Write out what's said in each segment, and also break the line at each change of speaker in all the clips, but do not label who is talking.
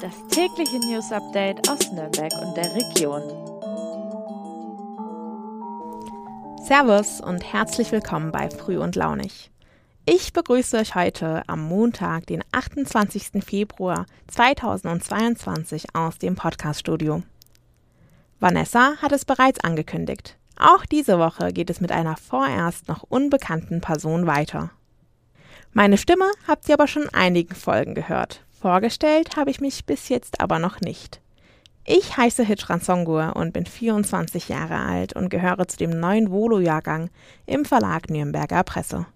Das tägliche News Update aus Nürnberg und der Region.
Servus und herzlich willkommen bei Früh und Launig. Ich begrüße euch heute am Montag, den 28. Februar 2022 aus dem Podcaststudio. Vanessa hat es bereits angekündigt. Auch diese Woche geht es mit einer vorerst noch unbekannten Person weiter. Meine Stimme habt ihr aber schon in einigen Folgen gehört. Vorgestellt habe ich mich bis jetzt aber noch nicht. Ich heiße Hitchran Songur und bin 24 Jahre alt und gehöre zu dem neuen Volo-Jahrgang im Verlag Nürnberger Presse.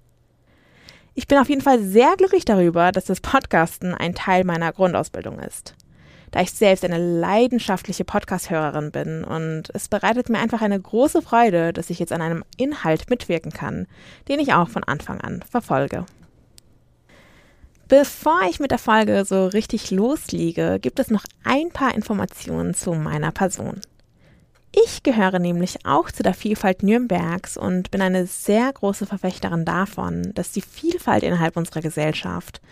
Ich bin auf jeden Fall sehr glücklich darüber, dass das Podcasten ein Teil meiner Grundausbildung ist. Da ich selbst eine leidenschaftliche Podcast-Hörerin bin und es bereitet mir einfach eine große Freude, dass ich jetzt an einem Inhalt mitwirken kann, den ich auch von Anfang an verfolge. Bevor ich mit der Folge so richtig losliege, gibt es noch ein paar Informationen zu meiner Person. Ich gehöre nämlich auch zu der Vielfalt Nürnbergs und bin eine sehr große Verfechterin davon, dass die Vielfalt innerhalb unserer Gesellschaft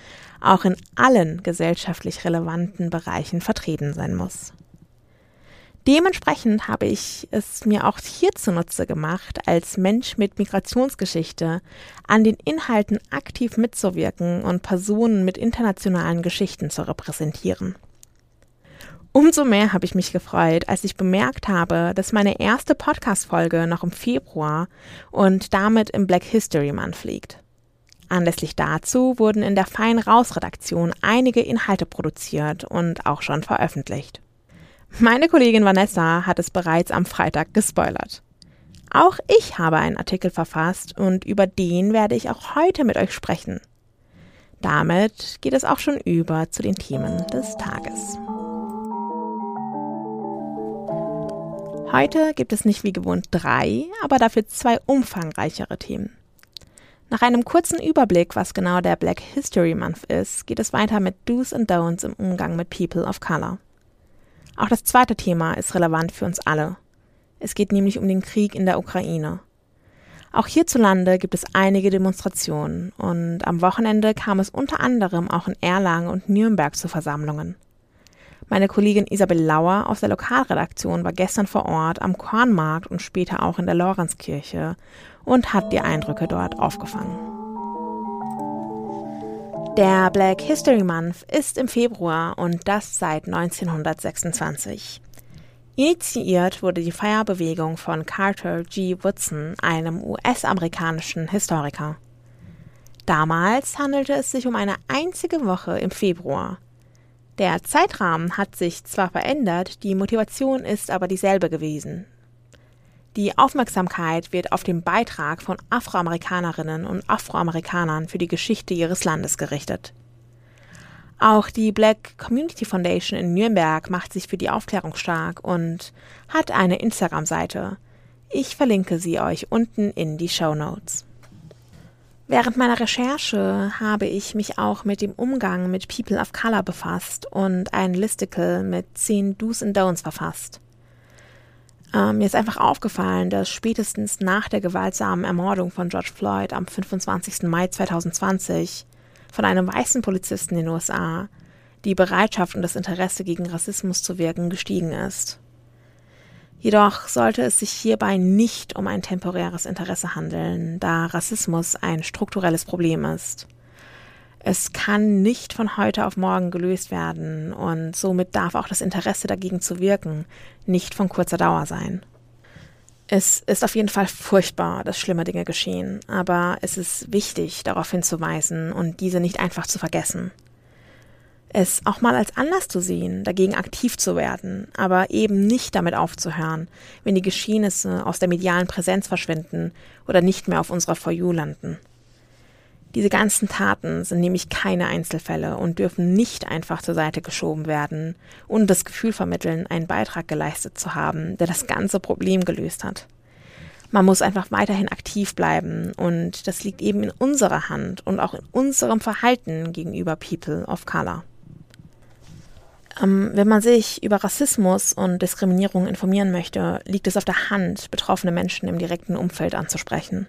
auch in allen gesellschaftlich relevanten Bereichen vertreten sein muss. Dementsprechend habe ich es mir auch hier zunutze gemacht, als Mensch mit Migrationsgeschichte an den Inhalten aktiv mitzuwirken und Personen mit internationalen Geschichten zu repräsentieren. Umso mehr habe ich mich gefreut, als ich bemerkt habe, dass meine erste Podcast-Folge noch im Februar und damit im Black History Month liegt. Anlässlich dazu wurden in der Fein Raus Redaktion einige Inhalte produziert und auch schon veröffentlicht. Meine Kollegin Vanessa hat es bereits am Freitag gespoilert. Auch ich habe einen Artikel verfasst und über den werde ich auch heute mit euch sprechen. Damit geht es auch schon über zu den Themen des Tages. Heute gibt es nicht wie gewohnt drei, aber dafür zwei umfangreichere Themen. Nach einem kurzen Überblick, was genau der Black History Month ist, geht es weiter mit Do's and Don'ts im Umgang mit People of Color. Auch das zweite Thema ist relevant für uns alle. Es geht nämlich um den Krieg in der Ukraine. Auch hierzulande gibt es einige Demonstrationen und am Wochenende kam es unter anderem auch in Erlangen und Nürnberg zu Versammlungen. Meine Kollegin Isabel Lauer aus der Lokalredaktion war gestern vor Ort am Kornmarkt und später auch in der Lorenzkirche und hat die Eindrücke dort aufgefangen. Der Black History Month ist im Februar und das seit 1926. Initiiert wurde die Feierbewegung von Carter G. Woodson, einem US-amerikanischen Historiker. Damals handelte es sich um eine einzige Woche im Februar. Der Zeitrahmen hat sich zwar verändert, die Motivation ist aber dieselbe gewesen. Die Aufmerksamkeit wird auf den Beitrag von Afroamerikanerinnen und Afroamerikanern für die Geschichte ihres Landes gerichtet. Auch die Black Community Foundation in Nürnberg macht sich für die Aufklärung stark und hat eine Instagram-Seite. Ich verlinke sie euch unten in die Show Notes. Während meiner Recherche habe ich mich auch mit dem Umgang mit People of Color befasst und ein Listicle mit 10 Do's und Don'ts verfasst. Ähm, mir ist einfach aufgefallen, dass spätestens nach der gewaltsamen Ermordung von George Floyd am 25. Mai 2020 von einem weißen Polizisten in den USA die Bereitschaft und das Interesse gegen Rassismus zu wirken gestiegen ist. Jedoch sollte es sich hierbei nicht um ein temporäres Interesse handeln, da Rassismus ein strukturelles Problem ist. Es kann nicht von heute auf morgen gelöst werden und somit darf auch das Interesse dagegen zu wirken nicht von kurzer Dauer sein. Es ist auf jeden Fall furchtbar, dass schlimme Dinge geschehen, aber es ist wichtig, darauf hinzuweisen und diese nicht einfach zu vergessen. Es auch mal als Anlass zu sehen, dagegen aktiv zu werden, aber eben nicht damit aufzuhören, wenn die Geschehnisse aus der medialen Präsenz verschwinden oder nicht mehr auf unserer For You landen. Diese ganzen Taten sind nämlich keine Einzelfälle und dürfen nicht einfach zur Seite geschoben werden und das Gefühl vermitteln, einen Beitrag geleistet zu haben, der das ganze Problem gelöst hat. Man muss einfach weiterhin aktiv bleiben und das liegt eben in unserer Hand und auch in unserem Verhalten gegenüber People of Color. Ähm, wenn man sich über Rassismus und Diskriminierung informieren möchte, liegt es auf der Hand, betroffene Menschen im direkten Umfeld anzusprechen.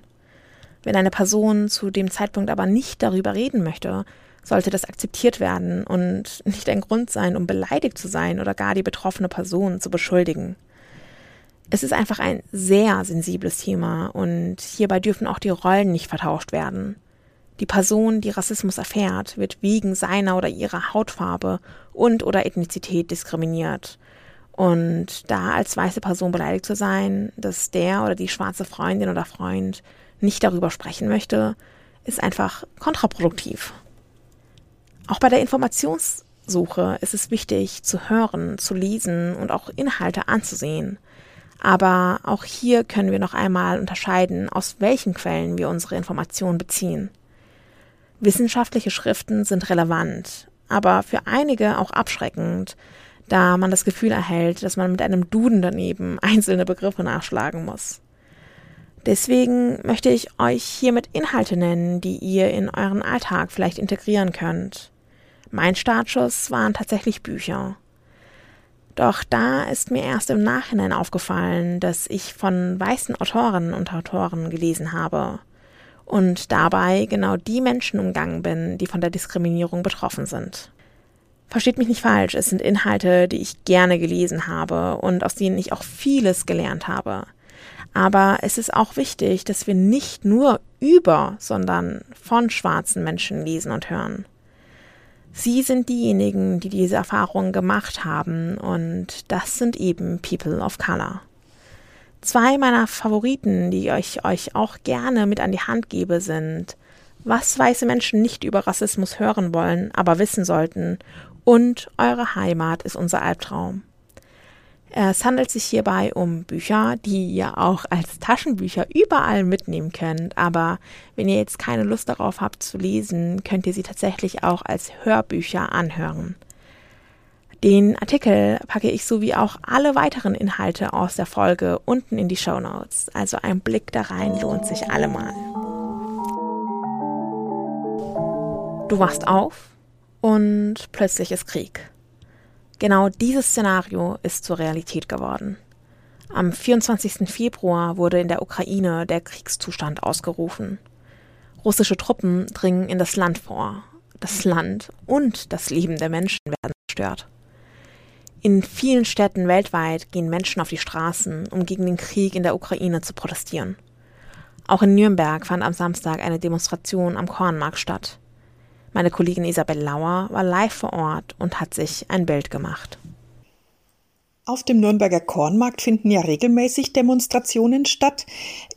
Wenn eine Person zu dem Zeitpunkt aber nicht darüber reden möchte, sollte das akzeptiert werden und nicht ein Grund sein, um beleidigt zu sein oder gar die betroffene Person zu beschuldigen. Es ist einfach ein sehr sensibles Thema und hierbei dürfen auch die Rollen nicht vertauscht werden. Die Person, die Rassismus erfährt, wird wegen seiner oder ihrer Hautfarbe und oder Ethnizität diskriminiert. Und da als weiße Person beleidigt zu sein, dass der oder die schwarze Freundin oder Freund nicht darüber sprechen möchte, ist einfach kontraproduktiv. Auch bei der Informationssuche ist es wichtig zu hören, zu lesen und auch Inhalte anzusehen. Aber auch hier können wir noch einmal unterscheiden, aus welchen Quellen wir unsere Informationen beziehen. Wissenschaftliche Schriften sind relevant, aber für einige auch abschreckend, da man das Gefühl erhält, dass man mit einem Duden daneben einzelne Begriffe nachschlagen muss. Deswegen möchte ich euch hiermit Inhalte nennen, die ihr in euren Alltag vielleicht integrieren könnt. Mein Startschuss waren tatsächlich Bücher. Doch da ist mir erst im Nachhinein aufgefallen, dass ich von weißen Autorinnen und Autoren gelesen habe und dabei genau die Menschen umgangen bin, die von der Diskriminierung betroffen sind. Versteht mich nicht falsch, es sind Inhalte, die ich gerne gelesen habe und aus denen ich auch vieles gelernt habe. Aber es ist auch wichtig, dass wir nicht nur über, sondern von schwarzen Menschen lesen und hören. Sie sind diejenigen, die diese Erfahrungen gemacht haben und das sind eben People of Color. Zwei meiner Favoriten, die ich euch auch gerne mit an die Hand gebe, sind Was weiße Menschen nicht über Rassismus hören wollen, aber wissen sollten und Eure Heimat ist unser Albtraum. Es handelt sich hierbei um Bücher, die ihr auch als Taschenbücher überall mitnehmen könnt, aber wenn ihr jetzt keine Lust darauf habt zu lesen, könnt ihr sie tatsächlich auch als Hörbücher anhören. Den Artikel packe ich sowie auch alle weiteren Inhalte aus der Folge unten in die Show Notes. Also ein Blick da rein lohnt sich allemal. Du wachst auf und plötzlich ist Krieg. Genau dieses Szenario ist zur Realität geworden. Am 24. Februar wurde in der Ukraine der Kriegszustand ausgerufen. Russische Truppen dringen in das Land vor. Das Land und das Leben der Menschen werden zerstört. In vielen Städten weltweit gehen Menschen auf die Straßen, um gegen den Krieg in der Ukraine zu protestieren. Auch in Nürnberg fand am Samstag eine Demonstration am Kornmarkt statt. Meine Kollegin Isabel Lauer war live vor Ort und hat sich ein Bild gemacht.
Auf dem Nürnberger Kornmarkt finden ja regelmäßig Demonstrationen statt.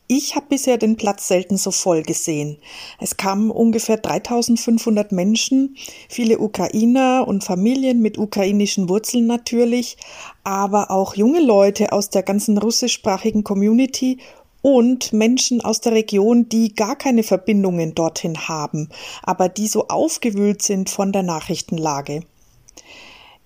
Ich habe bisher den Platz selten so voll gesehen. Es kamen ungefähr 3500 Menschen, viele Ukrainer und Familien mit ukrainischen Wurzeln natürlich, aber auch junge Leute aus der ganzen russischsprachigen Community und Menschen aus der Region, die gar keine Verbindungen dorthin haben, aber die so aufgewühlt sind von der Nachrichtenlage.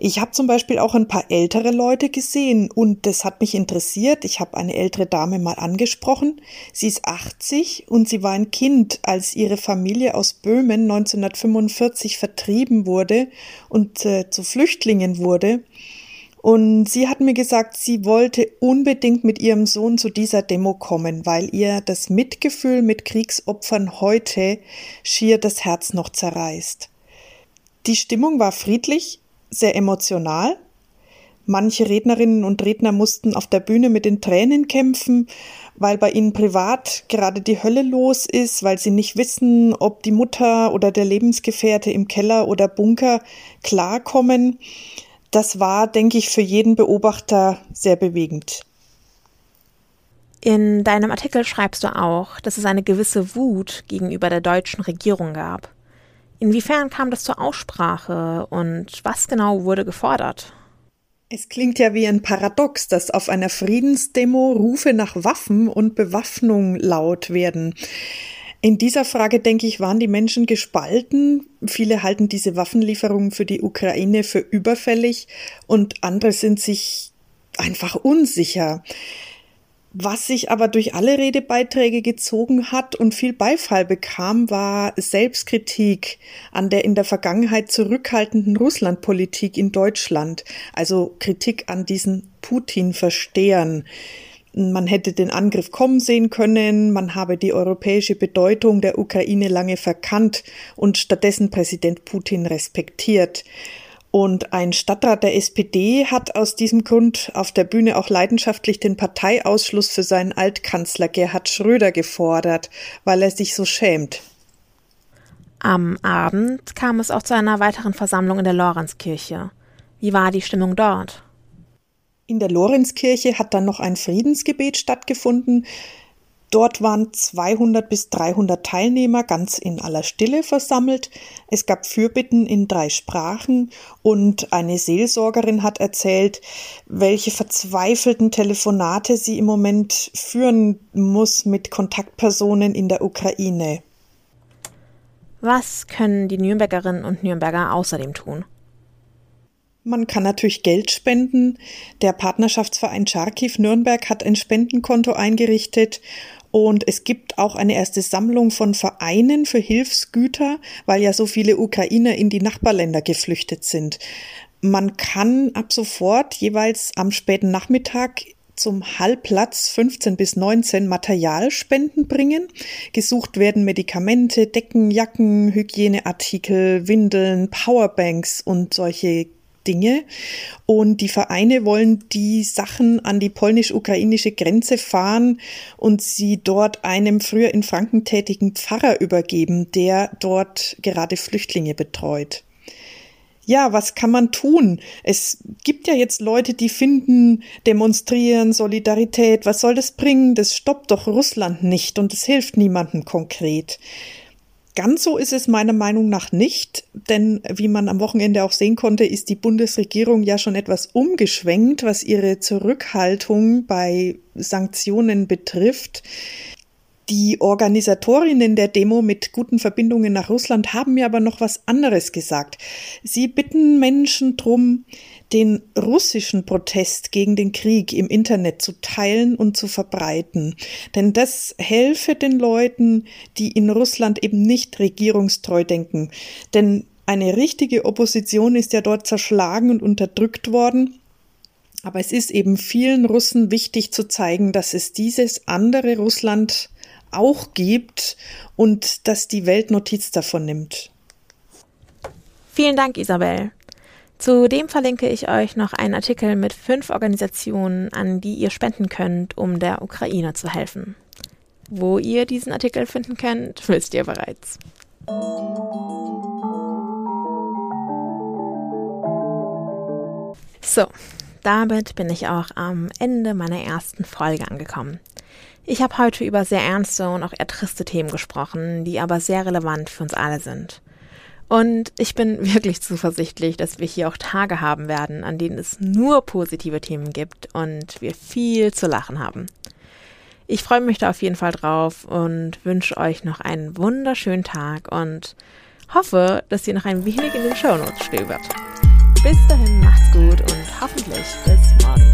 Ich habe zum Beispiel auch ein paar ältere Leute gesehen und das hat mich interessiert. Ich habe eine ältere Dame mal angesprochen. Sie ist 80 und sie war ein Kind, als ihre Familie aus Böhmen 1945 vertrieben wurde und äh, zu Flüchtlingen wurde. Und sie hat mir gesagt, sie wollte unbedingt mit ihrem Sohn zu dieser Demo kommen, weil ihr das Mitgefühl mit Kriegsopfern heute schier das Herz noch zerreißt. Die Stimmung war friedlich, sehr emotional. Manche Rednerinnen und Redner mussten auf der Bühne mit den Tränen kämpfen, weil bei ihnen privat gerade die Hölle los ist, weil sie nicht wissen, ob die Mutter oder der Lebensgefährte im Keller oder Bunker klarkommen. Das war, denke ich, für jeden Beobachter sehr bewegend.
In deinem Artikel schreibst du auch, dass es eine gewisse Wut gegenüber der deutschen Regierung gab. Inwiefern kam das zur Aussprache und was genau wurde gefordert?
Es klingt ja wie ein Paradox, dass auf einer Friedensdemo Rufe nach Waffen und Bewaffnung laut werden. In dieser Frage, denke ich, waren die Menschen gespalten. Viele halten diese Waffenlieferungen für die Ukraine für überfällig und andere sind sich einfach unsicher. Was sich aber durch alle Redebeiträge gezogen hat und viel Beifall bekam, war Selbstkritik an der in der Vergangenheit zurückhaltenden Russlandpolitik in Deutschland, also Kritik an diesen Putin-Verstehern. Man hätte den Angriff kommen sehen können, man habe die europäische Bedeutung der Ukraine lange verkannt und stattdessen Präsident Putin respektiert. Und ein Stadtrat der SPD hat aus diesem Grund auf der Bühne auch leidenschaftlich den Parteiausschluss für seinen Altkanzler Gerhard Schröder gefordert, weil er sich so schämt.
Am Abend kam es auch zu einer weiteren Versammlung in der Lorenzkirche. Wie war die Stimmung dort?
In der Lorenzkirche hat dann noch ein Friedensgebet stattgefunden. Dort waren 200 bis 300 Teilnehmer ganz in aller Stille versammelt. Es gab Fürbitten in drei Sprachen und eine Seelsorgerin hat erzählt, welche verzweifelten Telefonate sie im Moment führen muss mit Kontaktpersonen in der Ukraine.
Was können die Nürnbergerinnen und Nürnberger außerdem tun?
Man kann natürlich Geld spenden. Der Partnerschaftsverein Charkiw Nürnberg hat ein Spendenkonto eingerichtet und es gibt auch eine erste Sammlung von Vereinen für Hilfsgüter, weil ja so viele Ukrainer in die Nachbarländer geflüchtet sind. Man kann ab sofort jeweils am späten Nachmittag zum Hallplatz 15 bis 19 Materialspenden bringen. Gesucht werden Medikamente, Decken, Jacken, Hygieneartikel, Windeln, Powerbanks und solche Dinge. Und die Vereine wollen die Sachen an die polnisch-ukrainische Grenze fahren und sie dort einem früher in Franken tätigen Pfarrer übergeben, der dort gerade Flüchtlinge betreut ja, was kann man tun? Es gibt ja jetzt Leute, die finden, demonstrieren, Solidarität, was soll das bringen? Das stoppt doch Russland nicht und es hilft niemandem konkret. Ganz so ist es meiner Meinung nach nicht, denn wie man am Wochenende auch sehen konnte, ist die Bundesregierung ja schon etwas umgeschwenkt, was ihre Zurückhaltung bei Sanktionen betrifft. Die Organisatorinnen der Demo mit guten Verbindungen nach Russland haben mir aber noch was anderes gesagt. Sie bitten Menschen drum, den russischen Protest gegen den Krieg im Internet zu teilen und zu verbreiten. Denn das helfe den Leuten, die in Russland eben nicht regierungstreu denken. Denn eine richtige Opposition ist ja dort zerschlagen und unterdrückt worden. Aber es ist eben vielen Russen wichtig zu zeigen, dass es dieses andere Russland auch gibt und dass die Welt Notiz davon nimmt.
Vielen Dank, Isabel. Zudem verlinke ich euch noch einen Artikel mit fünf Organisationen, an die ihr spenden könnt, um der Ukraine zu helfen. Wo ihr diesen Artikel finden könnt, wisst ihr bereits. So, damit bin ich auch am Ende meiner ersten Folge angekommen. Ich habe heute über sehr ernste und auch eher triste Themen gesprochen, die aber sehr relevant für uns alle sind. Und ich bin wirklich zuversichtlich, dass wir hier auch Tage haben werden, an denen es nur positive Themen gibt und wir viel zu lachen haben. Ich freue mich da auf jeden Fall drauf und wünsche euch noch einen wunderschönen Tag und hoffe, dass ihr noch ein wenig in den Shownotes stöbert. Bis dahin macht's gut und hoffentlich bis morgen.